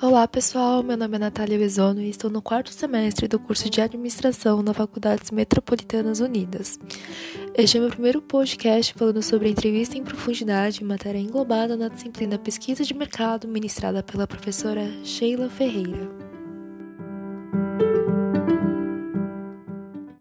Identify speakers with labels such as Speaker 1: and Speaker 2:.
Speaker 1: Olá pessoal, meu nome é Natália Bezono e estou no quarto semestre do curso de Administração na Faculdades Metropolitanas Unidas. Este é meu primeiro podcast falando sobre entrevista em profundidade, matéria englobada na disciplina Pesquisa de Mercado, ministrada pela professora Sheila Ferreira.